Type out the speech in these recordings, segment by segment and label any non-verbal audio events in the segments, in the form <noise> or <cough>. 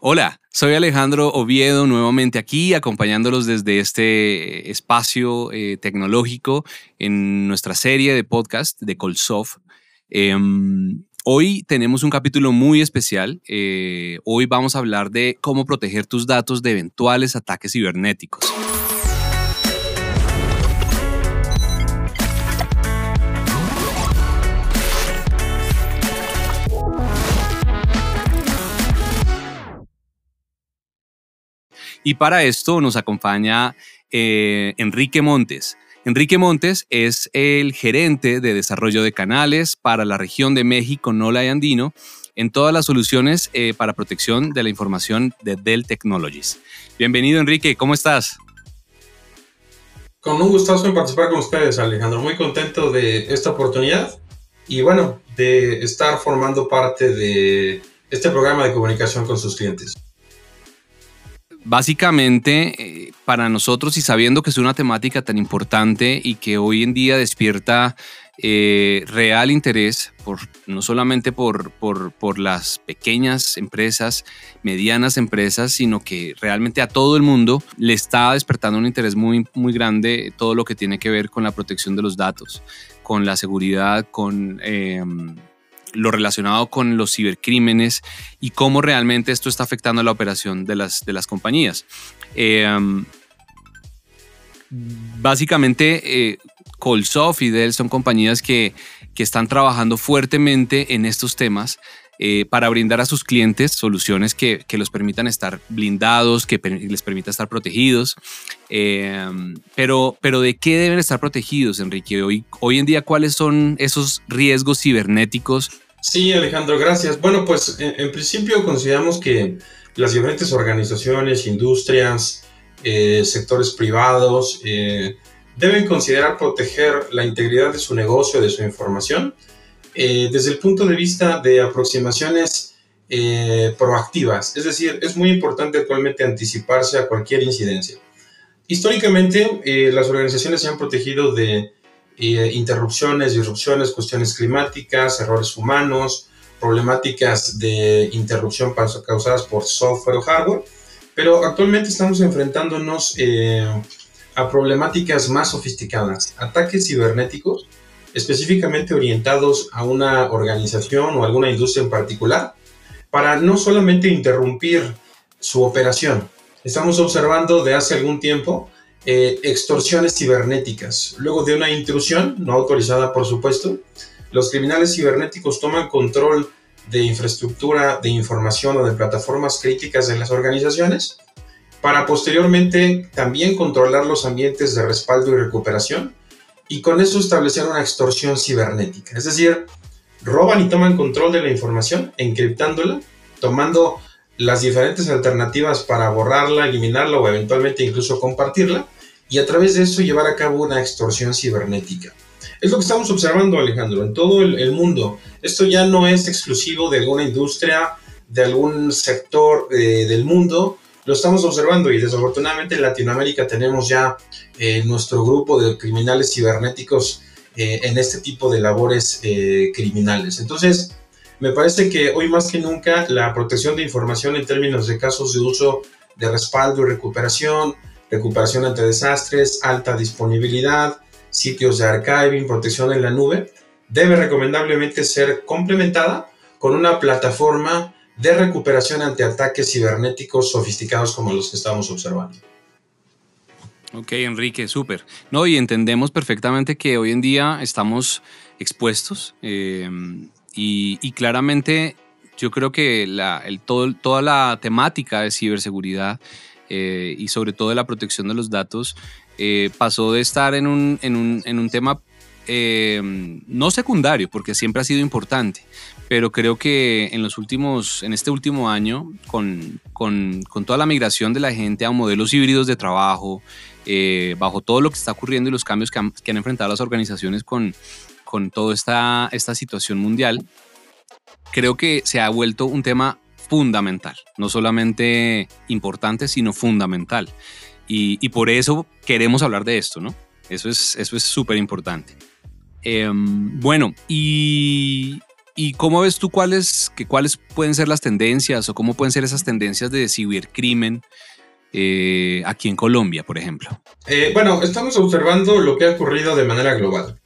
Hola, soy Alejandro Oviedo, nuevamente aquí, acompañándolos desde este espacio eh, tecnológico en nuestra serie de podcast de Colsoft. Em, hoy tenemos un capítulo muy especial. Eh, hoy vamos a hablar de cómo proteger tus datos de eventuales ataques cibernéticos. Y para esto nos acompaña eh, Enrique Montes. Enrique Montes es el gerente de desarrollo de canales para la región de México, Nola y Andino, en todas las soluciones eh, para protección de la información de Dell Technologies. Bienvenido, Enrique, ¿cómo estás? Con un gustazo en participar con ustedes, Alejandro. Muy contento de esta oportunidad y bueno, de estar formando parte de este programa de comunicación con sus clientes. Básicamente, eh, para nosotros y sabiendo que es una temática tan importante y que hoy en día despierta eh, real interés, por, no solamente por, por, las pequeñas empresas, medianas empresas, sino que realmente a todo el mundo le está despertando un interés muy, muy grande todo lo que tiene que ver con la protección de los datos, con la seguridad, con... Em, lo relacionado con los cibercrímenes y cómo realmente esto está afectando la operación de las, de las compañías. Eh, básicamente, eh, Colsoft y Dell son compañías que, que están trabajando fuertemente en estos temas. Eh, para brindar a sus clientes soluciones que, que, los permitan estar blindados, que les permita estar protegidos. pero, pero ¿de qué deben estar protegidos, Enrique? Hoy, hoy en día, ¿cuáles son esos riesgos cibernéticos Sí, Alejandro, gracias. Bueno, pues en, principio consideramos que las diferentes organizaciones, industrias, eh, sectores privados eh, deben considerar proteger la integridad de su negocio, de su información, eh, desde el punto de vista de aproximaciones proactivas. Es decir, es muy importante actualmente anticiparse a cualquier incidencia. Históricamente, las organizaciones se han protegido de eh, interrupciones, disrupciones, cuestiones climáticas, errores humanos, problemáticas de interrupción causadas por software o hardware, pero actualmente estamos enfrentándonos eh, a problemáticas más sofisticadas, ataques cibernéticos específicamente orientados a una organización o alguna industria en particular, para no solamente interrumpir su operación. Estamos observando de hace algún tiempo eh, extorsiones cibernéticas. Luego de una intrusión, no autorizada por supuesto, los criminales cibernéticos toman control de infraestructura de información o de plataformas críticas de las organizaciones para posteriormente también controlar los ambientes de respaldo y recuperación y con eso establecer una extorsión cibernética. Es decir, roban y toman control de la información, encriptándola, tomando las diferentes alternativas para borrarla, eliminarla o eventualmente incluso compartirla y a través de eso llevar a cabo una extorsión cibernética. Es lo que estamos observando, Alejandro, en todo el, mundo. Esto ya no es exclusivo de alguna industria, de algún sector eh, del mundo. Lo estamos observando y desafortunadamente en Latinoamérica tenemos ya eh, nuestro grupo de criminales cibernéticos eh, en este tipo de labores criminales. Entonces, me parece que hoy más que nunca la protección de información en términos de casos de uso de respaldo y recuperación, recuperación ante desastres, alta disponibilidad, sitios de archiving, protección en la nube, debe recomendablemente ser complementada con una plataforma de recuperación ante ataques cibernéticos sofisticados como los que estamos observando. Ok, Enrique, súper. No, y entendemos perfectamente que hoy en día estamos expuestos eh, y, claramente yo creo que la, el, todo, toda la temática de ciberseguridad eh, y sobre todo de la protección de los datos, eh, pasó de estar en un, en un, en un tema eh, no secundario, porque siempre ha sido importante, pero creo que en los últimos, en este último año, con, con, con toda la migración de la gente a modelos híbridos de trabajo, bajo todo lo que está ocurriendo y los cambios que han, que han enfrentado las organizaciones con, con toda esta, esta situación mundial, creo que se ha vuelto un tema fundamental, no solamente importante, sino fundamental. Y, por eso queremos hablar de esto, ¿no? Eso es eso es súper importante. Em, bueno, y ¿Y cómo ves tú cuáles, que, cuáles pueden ser las tendencias o cómo pueden ser esas tendencias de cibercrimen eh, aquí en Colombia, por ejemplo? Eh, bueno, estamos observando lo que ha ocurrido de manera global.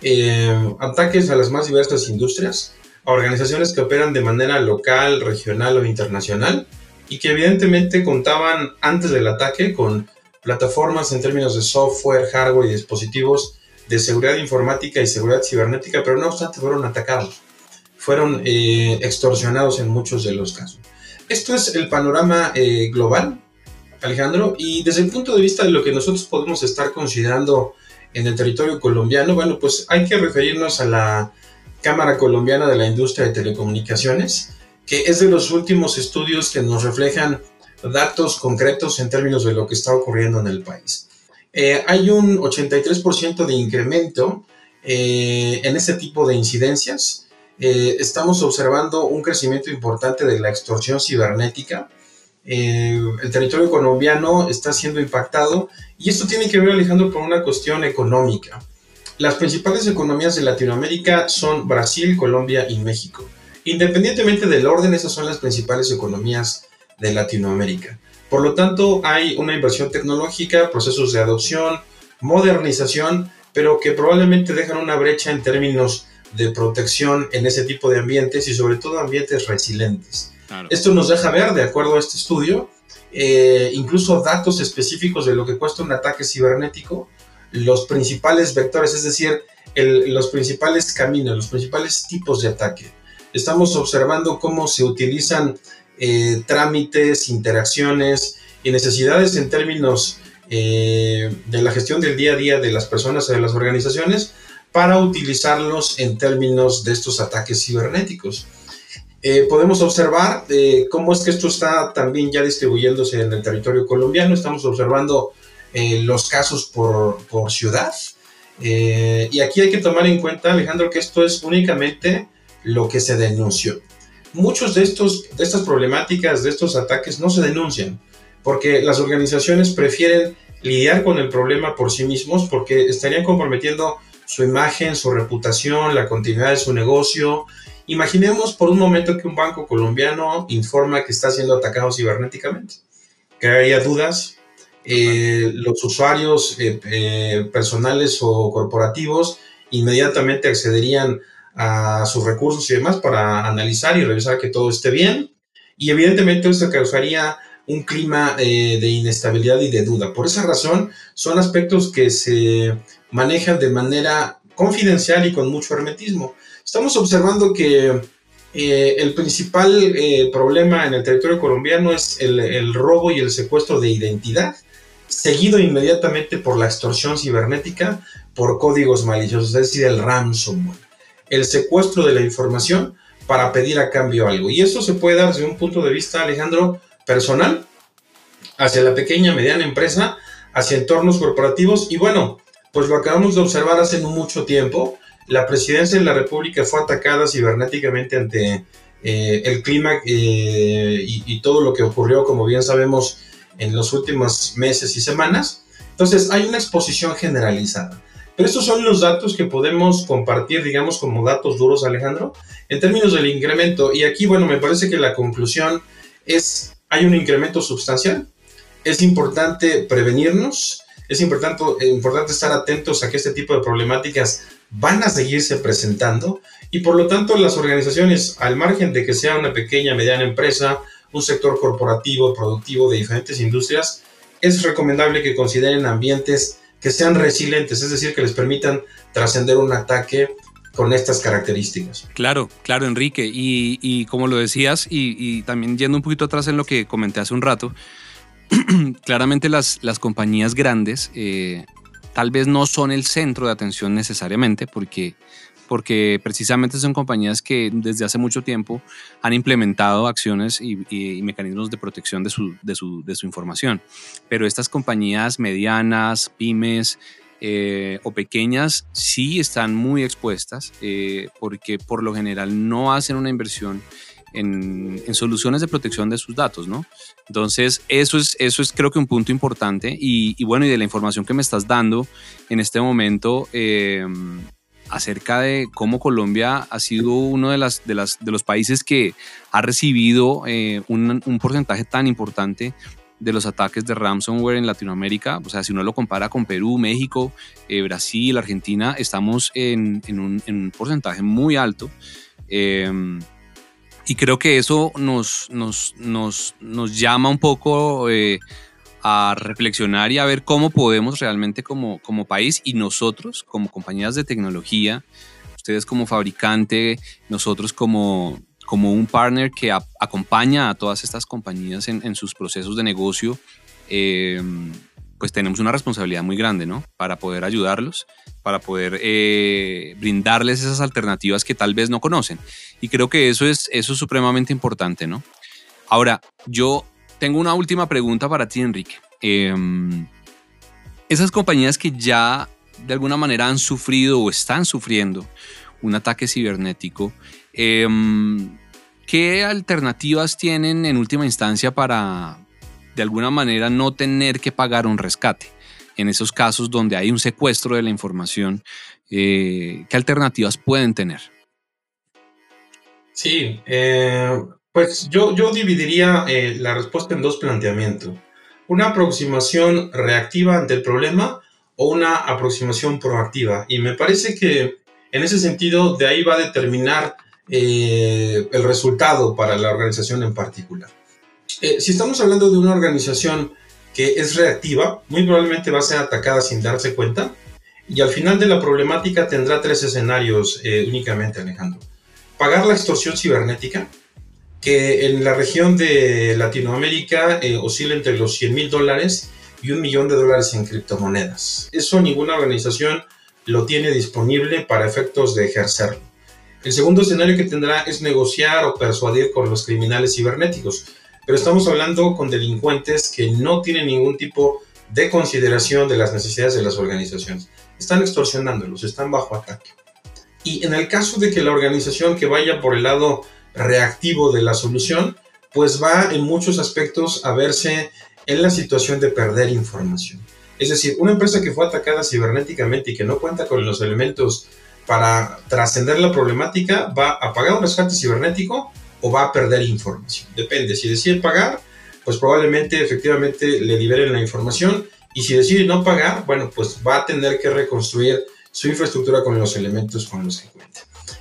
Eh, ataques a las más diversas industrias, a organizaciones que operan de manera local, regional o internacional y que evidentemente contaban antes del ataque con plataformas en términos de software, hardware y dispositivos de seguridad informática y seguridad cibernética, pero no obstante fueron atacados fueron eh, extorsionados en muchos de los casos. Esto es el panorama eh, global, Alejandro, y desde el punto de vista de lo que nosotros podemos estar considerando en el territorio colombiano, bueno, pues hay que referirnos a la Cámara Colombiana de la Industria de Telecomunicaciones, que es de los últimos estudios que nos reflejan datos concretos en términos de lo que está ocurriendo en el país. Eh, hay un 83% de incremento en este tipo de incidencias eh, estamos observando un crecimiento importante de la extorsión cibernética. Eh, el territorio colombiano está siendo impactado y esto tiene que ver, Alejandro, con una cuestión económica. Las principales economías de Latinoamérica son Brasil, Colombia y México. Independientemente del orden, esas son las principales economías de Latinoamérica. Por lo tanto, hay una inversión tecnológica, procesos de adopción, modernización, pero que probablemente dejan una brecha en términos de protección en ese tipo de ambientes y sobre todo ambientes resilientes. Esto nos deja ver, de acuerdo a este estudio, eh, incluso datos específicos de lo que cuesta un ataque cibernético, los principales vectores, es decir, los principales caminos, los principales tipos de ataque. Estamos observando cómo se utilizan eh, trámites, interacciones y necesidades en términos eh, de la gestión del día a día de las personas y de las organizaciones para utilizarlos en términos de estos ataques cibernéticos. Eh, podemos observar cómo es que esto está también ya distribuyéndose en el territorio colombiano. Estamos observando eh, los casos por, por ciudad. y aquí hay que tomar en cuenta, Alejandro, que esto es únicamente lo que se denunció. Muchos de, estos, de estas problemáticas, de estos ataques, no se denuncian porque las organizaciones prefieren lidiar con el problema por sí mismos porque estarían comprometiendo su imagen, su reputación, la continuidad de su negocio. Imaginemos por un momento que un banco colombiano informa que está siendo atacado cibernéticamente. Haya dudas, eh, los usuarios eh, eh, personales o corporativos inmediatamente accederían a sus recursos y demás para analizar y revisar que todo esté bien. Y evidentemente eso causaría un clima de inestabilidad y de duda. Por esa razón, son aspectos que se manejan de manera confidencial y con mucho hermetismo. Estamos observando que el principal problema en el territorio colombiano es el, robo y el secuestro de identidad, seguido inmediatamente por la extorsión cibernética por códigos maliciosos, es decir, el ransomware, el secuestro de la información para pedir a cambio algo. Y eso se puede dar desde un punto de vista, Alejandro, personal, hacia la pequeña, mediana empresa, hacia entornos corporativos y bueno, pues lo acabamos de observar hace mucho tiempo. La presidencia de la República fue atacada cibernéticamente ante eh, el clima eh, y, todo lo que ocurrió, como bien sabemos, en los últimos meses y semanas. Entonces, hay una exposición generalizada. Pero estos son los datos que podemos compartir, digamos, como datos duros, Alejandro, en términos del incremento. Y aquí, bueno, me parece que la conclusión es, hay un incremento sustancial. Es importante prevenirnos, es importante, importante estar atentos a que este tipo de problemáticas van a seguirse presentando y por lo tanto las organizaciones, al margen de que sea una pequeña, mediana empresa, un sector corporativo, productivo de diferentes industrias, es recomendable que consideren ambientes que sean resilientes, es decir, que les permitan trascender un ataque con estas características. Claro, claro, Enrique. Y, como lo decías, y, y, también yendo un poquito atrás en lo que comenté hace un rato, <clears throat> claramente las, las compañías grandes eh, tal vez no son el centro de atención necesariamente porque, porque precisamente son compañías que desde hace mucho tiempo han implementado acciones y, mecanismos de protección de su, de, su, de su, información. Pero estas compañías medianas, pymes, eh, o pequeñas sí están muy expuestas eh, porque por lo general no hacen una inversión en, soluciones de protección de sus datos, ¿no? Entonces, eso es, eso es creo que un punto importante y, bueno, y de la información que me estás dando en este momento, eh, acerca de cómo Colombia ha sido uno de, las, de, las, los países que ha recibido eh, un, porcentaje tan importante de los ataques de ransomware en Latinoamérica. O sea, si uno lo compara con Perú, México, eh, Brasil, Argentina, estamos en, un, en, un, porcentaje muy alto. Eh, y creo que eso nos llama un poco eh, a reflexionar y a ver cómo podemos realmente como, como país y nosotros como compañías de tecnología, ustedes como fabricante, nosotros como, como un partner que acompaña a todas estas compañías en, sus procesos de negocio, eh, pues tenemos una responsabilidad muy grande, ¿no? Para poder ayudarlos, para poder eh, brindarles esas alternativas que tal vez no conocen. Y creo que eso es, eso es supremamente importante, ¿no? Ahora, yo tengo una última pregunta para ti, Enrique. Eh, esas compañías que ya de alguna manera han sufrido o están sufriendo un ataque cibernético, eh, ¿qué alternativas tienen en última instancia para, de alguna manera no tener que pagar un rescate. En esos casos donde hay un secuestro de la información, eh, ¿qué alternativas pueden tener? Sí, eh, pues yo, yo dividiría eh, la respuesta en dos planteamientos. Una aproximación reactiva ante el problema o una aproximación proactiva. Y me parece que en ese sentido de ahí va a determinar el resultado para la organización en particular. Eh, si estamos hablando de una organización que es reactiva, muy probablemente va a ser atacada sin darse cuenta y al final de la problemática tendrá tres escenarios eh, únicamente, Alejandro. Pagar la extorsión cibernética, que en la región de Latinoamérica eh, oscila entre los 100 mil dólares y un millón de dólares en criptomonedas. Eso ninguna organización lo tiene disponible para efectos de ejercerlo. El segundo escenario que tendrá es negociar o persuadir con los criminales cibernéticos pero estamos hablando con delincuentes que no tienen ningún tipo de consideración de las necesidades de las organizaciones. Están extorsionándolos, están bajo ataque. Y en el caso de que la organización que vaya por el lado reactivo de la solución, pues va en muchos aspectos a verse en la situación de perder información. Es decir, una empresa que fue atacada cibernéticamente y que no cuenta con los elementos para trascender la problemática va a pagar un rescate cibernético o va a perder información. Depende, si decide pagar, pues probablemente efectivamente le liberen la información y si decide no pagar, bueno, pues va a tener que reconstruir su infraestructura con los elementos con los que cuenta.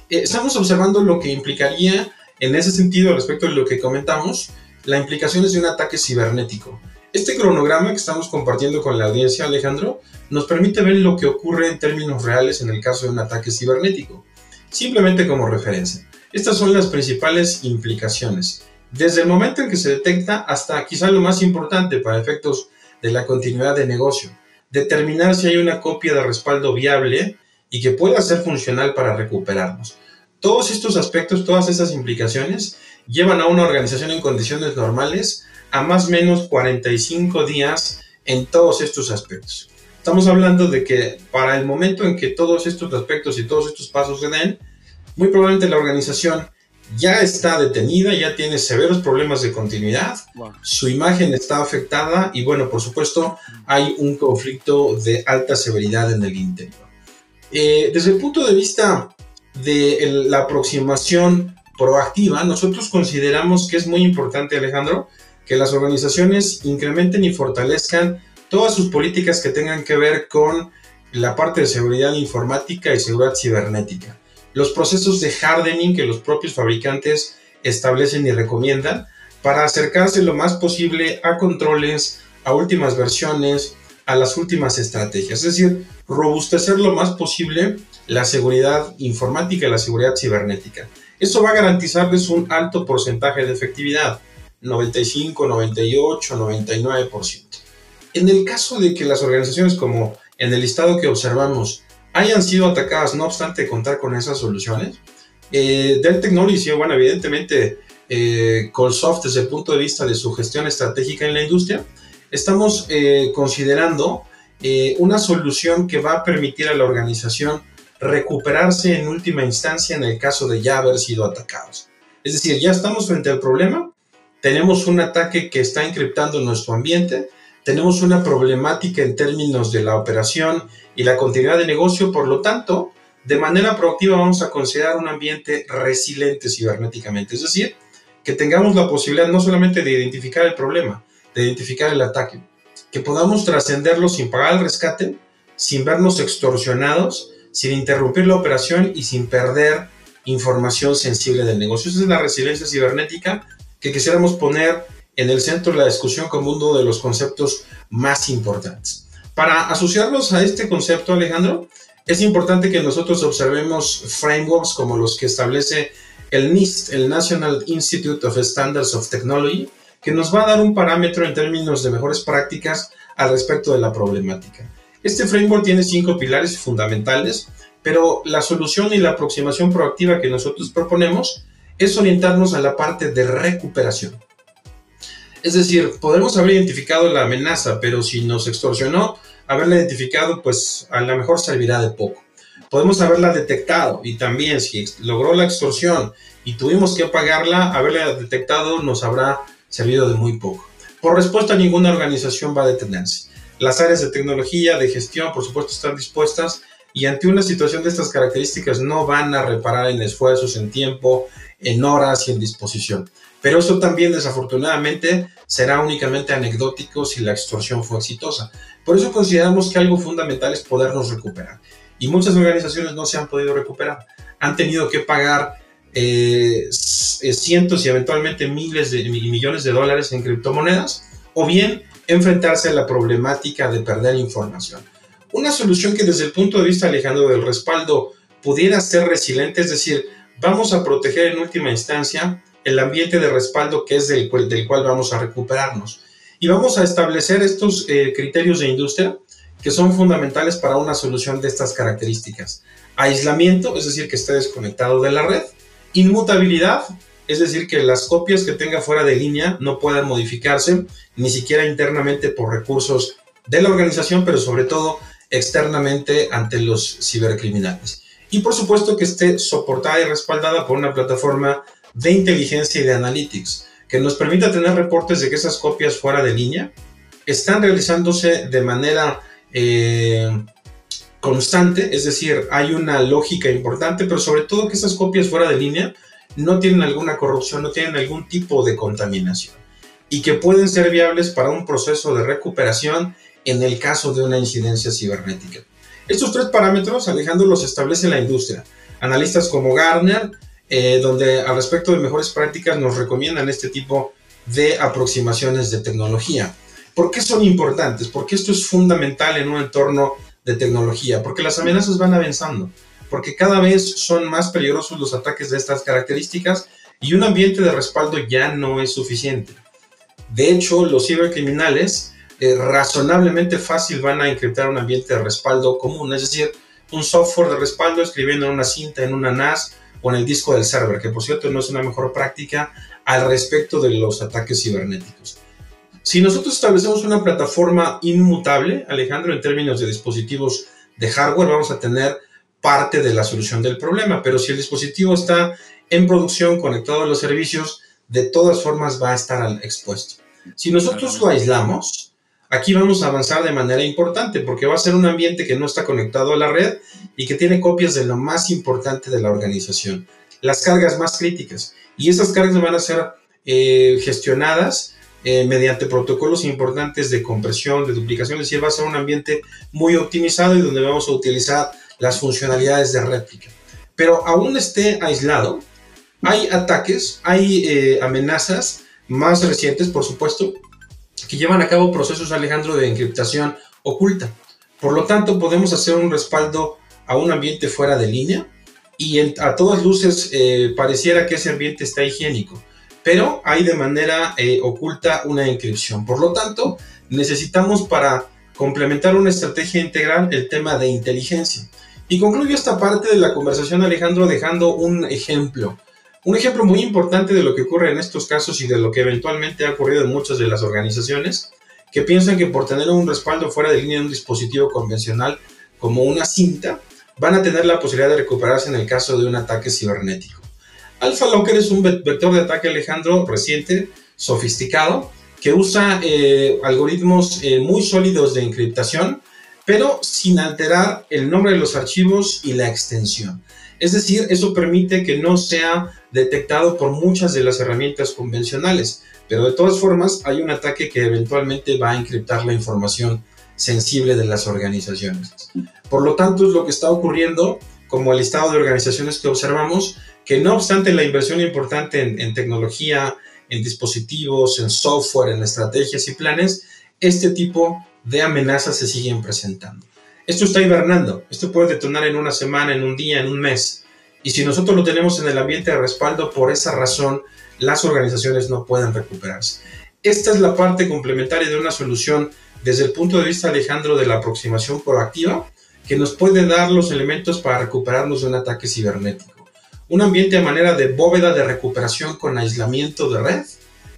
Eh, estamos observando lo que implicaría en ese sentido respecto de lo que comentamos, la implicación es de un ataque cibernético. Este cronograma que estamos compartiendo con la audiencia, Alejandro, nos permite ver lo que ocurre en términos reales en el caso de un ataque cibernético. Simplemente como referencia. Estas son las principales implicaciones. Desde el momento en que se detecta hasta quizá lo más importante para efectos de la continuidad de negocio, determinar si hay una copia de respaldo viable y que pueda ser funcional para recuperarnos. Todos estos aspectos, todas esas implicaciones llevan a una organización en condiciones normales a más o menos 45 días en todos estos aspectos. Estamos hablando de que para el momento en que todos estos aspectos y todos estos pasos se den, muy probablemente la organización ya está detenida, ya tiene severos problemas de continuidad, su imagen está afectada y bueno, por supuesto hay un conflicto de alta severidad en el interior. Eh, desde el punto de vista de la aproximación proactiva, nosotros consideramos que es muy importante, Alejandro, que las organizaciones incrementen y fortalezcan todas sus políticas que tengan que ver con la parte de seguridad informática y seguridad cibernética los procesos de hardening que los propios fabricantes establecen y recomiendan para acercarse lo más posible a controles, a últimas versiones, a las últimas estrategias. Es decir, robustecer lo más posible la seguridad informática y la seguridad cibernética. Eso va a garantizarles un alto porcentaje de efectividad, 95, 98, 99%. En el caso de que las organizaciones como en el listado que observamos hayan sido atacadas, no obstante contar con esas soluciones. Eh, Dell Technologies, bueno, evidentemente, eh, Colsoft desde el punto de vista de su gestión estratégica en la industria, estamos eh, considerando eh, una solución que va a permitir a la organización recuperarse en última instancia en el caso de ya haber sido atacados. Es decir, ya estamos frente al problema, tenemos un ataque que está encriptando nuestro ambiente, tenemos una problemática en términos de la operación y la continuidad de negocio, por lo tanto, de manera proactiva vamos a considerar un ambiente resiliente cibernéticamente, es decir, que tengamos la posibilidad no solamente de identificar el problema, de identificar el ataque, que podamos trascenderlo sin pagar el rescate, sin vernos extorsionados, sin interrumpir la operación y sin perder información sensible del negocio. Esa es la resiliencia cibernética que quisiéramos poner en el centro de la discusión como uno de los conceptos más importantes. Para asociarnos a este concepto, Alejandro, es importante que nosotros observemos frameworks como los que establece el NIST, el National Institute of Standards of Technology, que nos va a dar un parámetro en términos de mejores prácticas al respecto de la problemática. Este framework tiene cinco pilares fundamentales, pero la solución y la aproximación proactiva que nosotros proponemos es orientarnos a la parte de recuperación. Es decir, podemos haber identificado la amenaza, pero si nos extorsionó, haberla identificado, pues a lo mejor servirá de poco. Podemos haberla detectado y también si logró la extorsión y tuvimos que pagarla, haberla detectado nos habrá servido de muy poco. Por respuesta, ninguna organización va a detenerse. Las áreas de tecnología, de gestión, por supuesto, están dispuestas y ante una situación de estas características no van a reparar en esfuerzos, en tiempo, en horas y en disposición. Pero eso también desafortunadamente será únicamente anecdótico si la extorsión fue exitosa. Por eso consideramos que algo fundamental es podernos recuperar. Y muchas organizaciones no se han podido recuperar. Han tenido que pagar eh, eh, cientos y eventualmente miles de millones de dólares en criptomonedas o bien enfrentarse a la problemática de perder información. Una solución que desde el punto de vista, Alejandro, del respaldo pudiera ser resiliente, es decir, vamos a proteger en última instancia el ambiente de respaldo que es del, cual vamos a recuperarnos. Y vamos a establecer estos eh, criterios de industria que son fundamentales para una solución de estas características. Aislamiento, es decir, que esté desconectado de la red. Inmutabilidad, es decir, que las copias que tenga fuera de línea no puedan modificarse, ni siquiera internamente por recursos de la organización, pero sobre todo externamente ante los cibercriminales. Y por supuesto que esté soportada y respaldada por una plataforma de inteligencia y de analytics, que nos permita tener reportes de que esas copias fuera de línea están realizándose de manera eh, constante, es decir, hay una lógica importante, pero sobre todo que esas copias fuera de línea no tienen alguna corrupción, no tienen algún tipo de contaminación y que pueden ser viables para un proceso de recuperación en el caso de una incidencia cibernética. Estos tres parámetros, Alejandro, los establece la industria. Analistas como Garner, eh, donde al respecto de mejores prácticas nos recomiendan este tipo de aproximaciones de tecnología. ¿Por qué son importantes? Porque esto es fundamental en un entorno de tecnología, porque las amenazas van avanzando, porque cada vez son más peligrosos los ataques de estas características y un ambiente de respaldo ya no es suficiente. De hecho, los cibercriminales eh, razonablemente fácil van a encriptar un ambiente de respaldo común, es decir, un software de respaldo escribiendo en una cinta, en una NAS o en el disco del server, que por cierto no es una mejor práctica al respecto de los ataques cibernéticos. Si nosotros establecemos una plataforma inmutable, Alejandro, en términos de dispositivos de hardware, vamos a tener parte de la solución del problema, pero si el dispositivo está en producción, conectado a los servicios, de todas formas va a estar expuesto. Si nosotros lo aislamos, aquí vamos a avanzar de manera importante porque va a ser un ambiente que no está conectado a la red y que tiene copias de lo más importante de la organización, las cargas más críticas. Y esas cargas van a ser eh, gestionadas eh, mediante protocolos importantes de compresión, de duplicación, es decir, va a ser un ambiente muy optimizado y donde vamos a utilizar las funcionalidades de réplica. Pero aún esté aislado, hay ataques, hay eh, amenazas más recientes, por supuesto, que llevan a cabo procesos, Alejandro, de encriptación oculta. Por lo tanto, podemos hacer un respaldo a un ambiente fuera de línea y a todas luces eh, pareciera que ese ambiente está higiénico pero hay de manera eh, oculta una inscripción. Por lo tanto, necesitamos para complementar una estrategia integral el tema de inteligencia. Y concluyo esta parte de la conversación, Alejandro, dejando un ejemplo. Un ejemplo muy importante de lo que ocurre en estos casos y de lo que eventualmente ha ocurrido en muchas de las organizaciones que piensan que por tener un respaldo fuera de línea de un dispositivo convencional como una cinta, van a tener la posibilidad de recuperarse en el caso de un ataque cibernético. Alpha Locker es un vector de ataque, Alejandro, reciente, sofisticado, que usa eh, algoritmos eh, muy sólidos de encriptación pero sin alterar el nombre de los archivos y la extensión. Es decir, eso permite que no sea detectado por muchas de las herramientas convencionales, pero de todas formas hay un ataque que eventualmente va a encriptar la información sensible de las organizaciones. Por lo tanto, es lo que está ocurriendo como el listado de organizaciones que observamos, que no obstante la inversión importante en, tecnología, en dispositivos, en software, en estrategias y planes, este tipo de amenazas se siguen presentando. Esto está hibernando, esto puede detonar en una semana, en un día, en un mes. Y si nosotros lo tenemos en el ambiente de respaldo, por esa razón las organizaciones no pueden recuperarse. Esta es la parte complementaria de una solución desde el punto de vista, Alejandro, de la aproximación proactiva, que nos puede dar los elementos para recuperarnos de un ataque cibernético. Un ambiente a manera de bóveda de recuperación con aislamiento de red,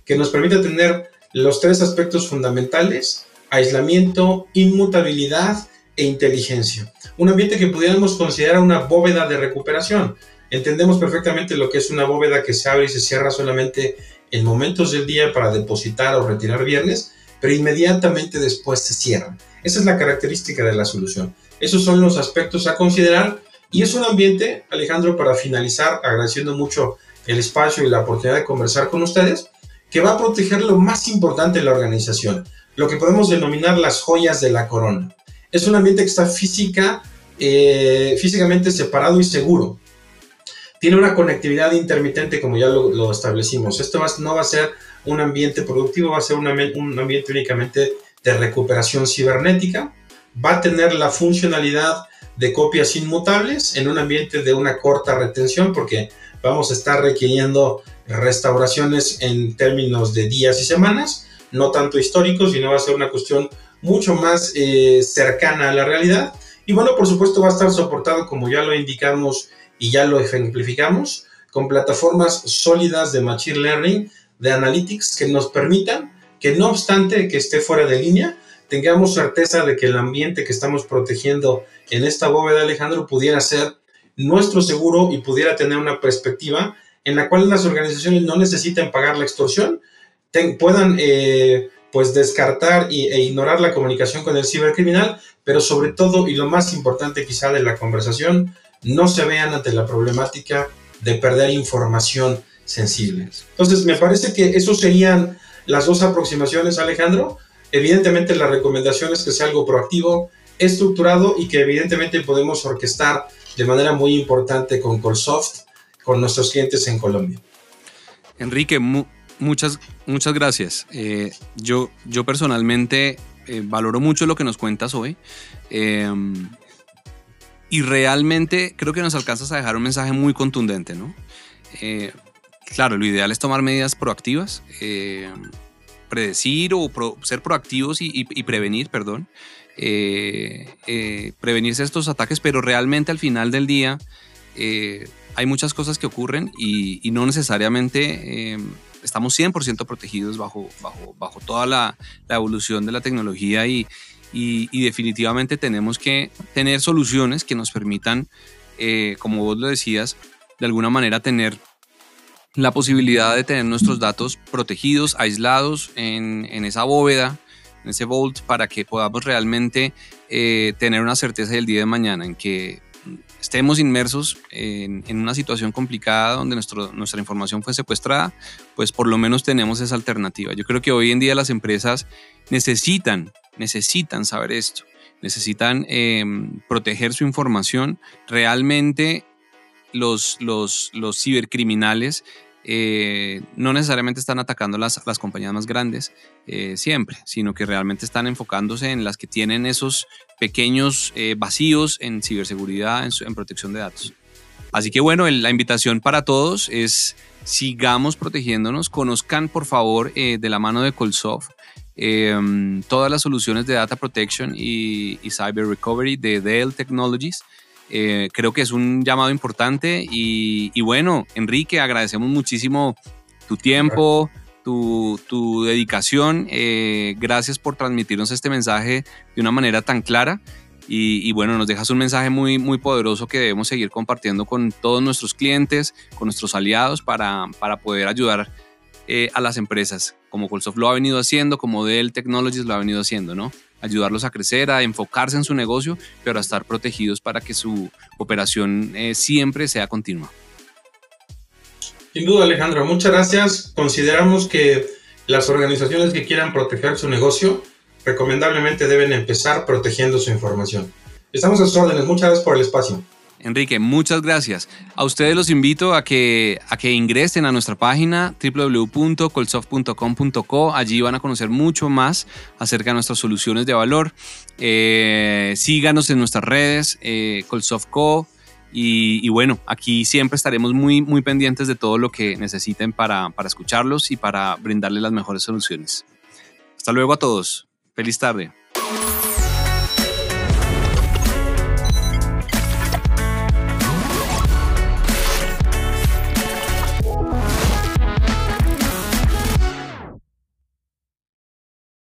que nos permite tener los tres aspectos fundamentales, aislamiento, inmutabilidad e inteligencia. Un ambiente que pudiéramos considerar una bóveda de recuperación. Entendemos perfectamente lo que es una bóveda que se abre y se cierra solamente en momentos del día para depositar o retirar viernes, pero inmediatamente después se cierra. Esa es la característica de la solución. Esos son los aspectos a considerar y es un ambiente, Alejandro, para finalizar, agradeciendo mucho el espacio y la oportunidad de conversar con ustedes, que va a proteger lo más importante de la organización, lo que podemos denominar las joyas de la corona. Es un ambiente que está física, eh, físicamente separado y seguro. Tiene una conectividad intermitente, como ya lo, establecimos. Esto no va a ser un ambiente productivo, va a ser un, un ambiente únicamente de recuperación cibernética. Va a tener la funcionalidad de copias inmutables en un ambiente de una corta retención, porque vamos a estar requiriendo restauraciones en términos de días y semanas, no tanto históricos, sino va a ser una cuestión mucho más eh, cercana a la realidad. Y bueno, por supuesto va a estar soportado, como ya lo indicamos y ya lo ejemplificamos, con plataformas sólidas de Machine Learning, de Analytics, que nos permitan que no obstante que esté fuera de línea, tengamos certeza de que el ambiente que estamos protegiendo en esta bóveda, Alejandro, pudiera ser nuestro seguro y pudiera tener una perspectiva en la cual las organizaciones no necesiten pagar la extorsión, puedan eh, pues descartar e ignorar la comunicación con el cibercriminal, pero sobre todo, y lo más importante quizá de la conversación, no se vean ante la problemática de perder información sensible. Entonces, me parece que eso serían las dos aproximaciones, Alejandro. Evidentemente, la recomendación es que sea algo proactivo, estructurado y que evidentemente podemos orquestar de manera muy importante con Colsoft, con nuestros clientes en Colombia. Enrique, muchas, muchas gracias. Eh, yo, yo personalmente eh, valoro mucho lo que nos cuentas hoy. Em, y realmente creo que nos alcanzas a dejar un mensaje muy contundente, ¿no? Eh, claro, lo ideal es tomar medidas proactivas, predecir o ser proactivos y, prevenir, perdón, prevenirse estos ataques, pero realmente al final del día hay muchas cosas que ocurren y, no necesariamente estamos 100% protegidos bajo, bajo, bajo toda la, evolución de la tecnología y, definitivamente tenemos que tener soluciones que nos permitan, eh, como vos lo decías, de alguna manera tener la posibilidad de tener nuestros datos protegidos, aislados en, esa bóveda, en ese vault, para que podamos realmente eh, tener una certeza del día de mañana en que estemos inmersos en, una situación complicada donde nuestra información fue secuestrada, pues por lo menos tenemos esa alternativa. Yo creo que hoy en día las empresas necesitan, necesitan saber esto, necesitan em, proteger su información. Realmente los, los, los cibercriminales eh, no necesariamente están atacando las, las compañías más grandes eh, siempre, sino que realmente están enfocándose en las que tienen esos pequeños eh, vacíos en ciberseguridad, en, protección de datos. Así que bueno, la invitación para todos es sigamos protegiéndonos, conozcan por favor de la mano de Colsoft em, todas las soluciones de Data Protection y, y Cyber Recovery de Dell Technologies. Eh, creo que es un llamado importante y, bueno, Enrique, agradecemos muchísimo tu tiempo, tu, dedicación. Eh, gracias por transmitirnos este mensaje de una manera tan clara. Y, bueno, nos dejas un mensaje muy, muy poderoso que debemos seguir compartiendo con todos nuestros clientes, con nuestros aliados para, para poder ayudar eh, a las empresas, como Colsoft lo ha venido haciendo, como Dell Technologies lo ha venido haciendo, ¿no? Ayudarlos a crecer, a enfocarse en su negocio, pero a estar protegidos para que su operación eh, siempre sea continua. Sin duda, Alejandro, muchas gracias. Consideramos que las organizaciones que quieran proteger su negocio, recomendablemente deben empezar protegiendo su información. Estamos a sus órdenes. Muchas gracias por el espacio. Enrique, muchas gracias. A ustedes los invito a que, a que ingresen a nuestra página www.colsoft.com.co. Allí van a conocer mucho más acerca de nuestras soluciones de valor. Eh, síganos en nuestras redes, eh, Colsoft.co. Y, bueno, aquí siempre estaremos muy, muy pendientes de todo lo que necesiten para, para escucharlos y para brindarles las mejores soluciones. Hasta luego a todos. Feliz tarde.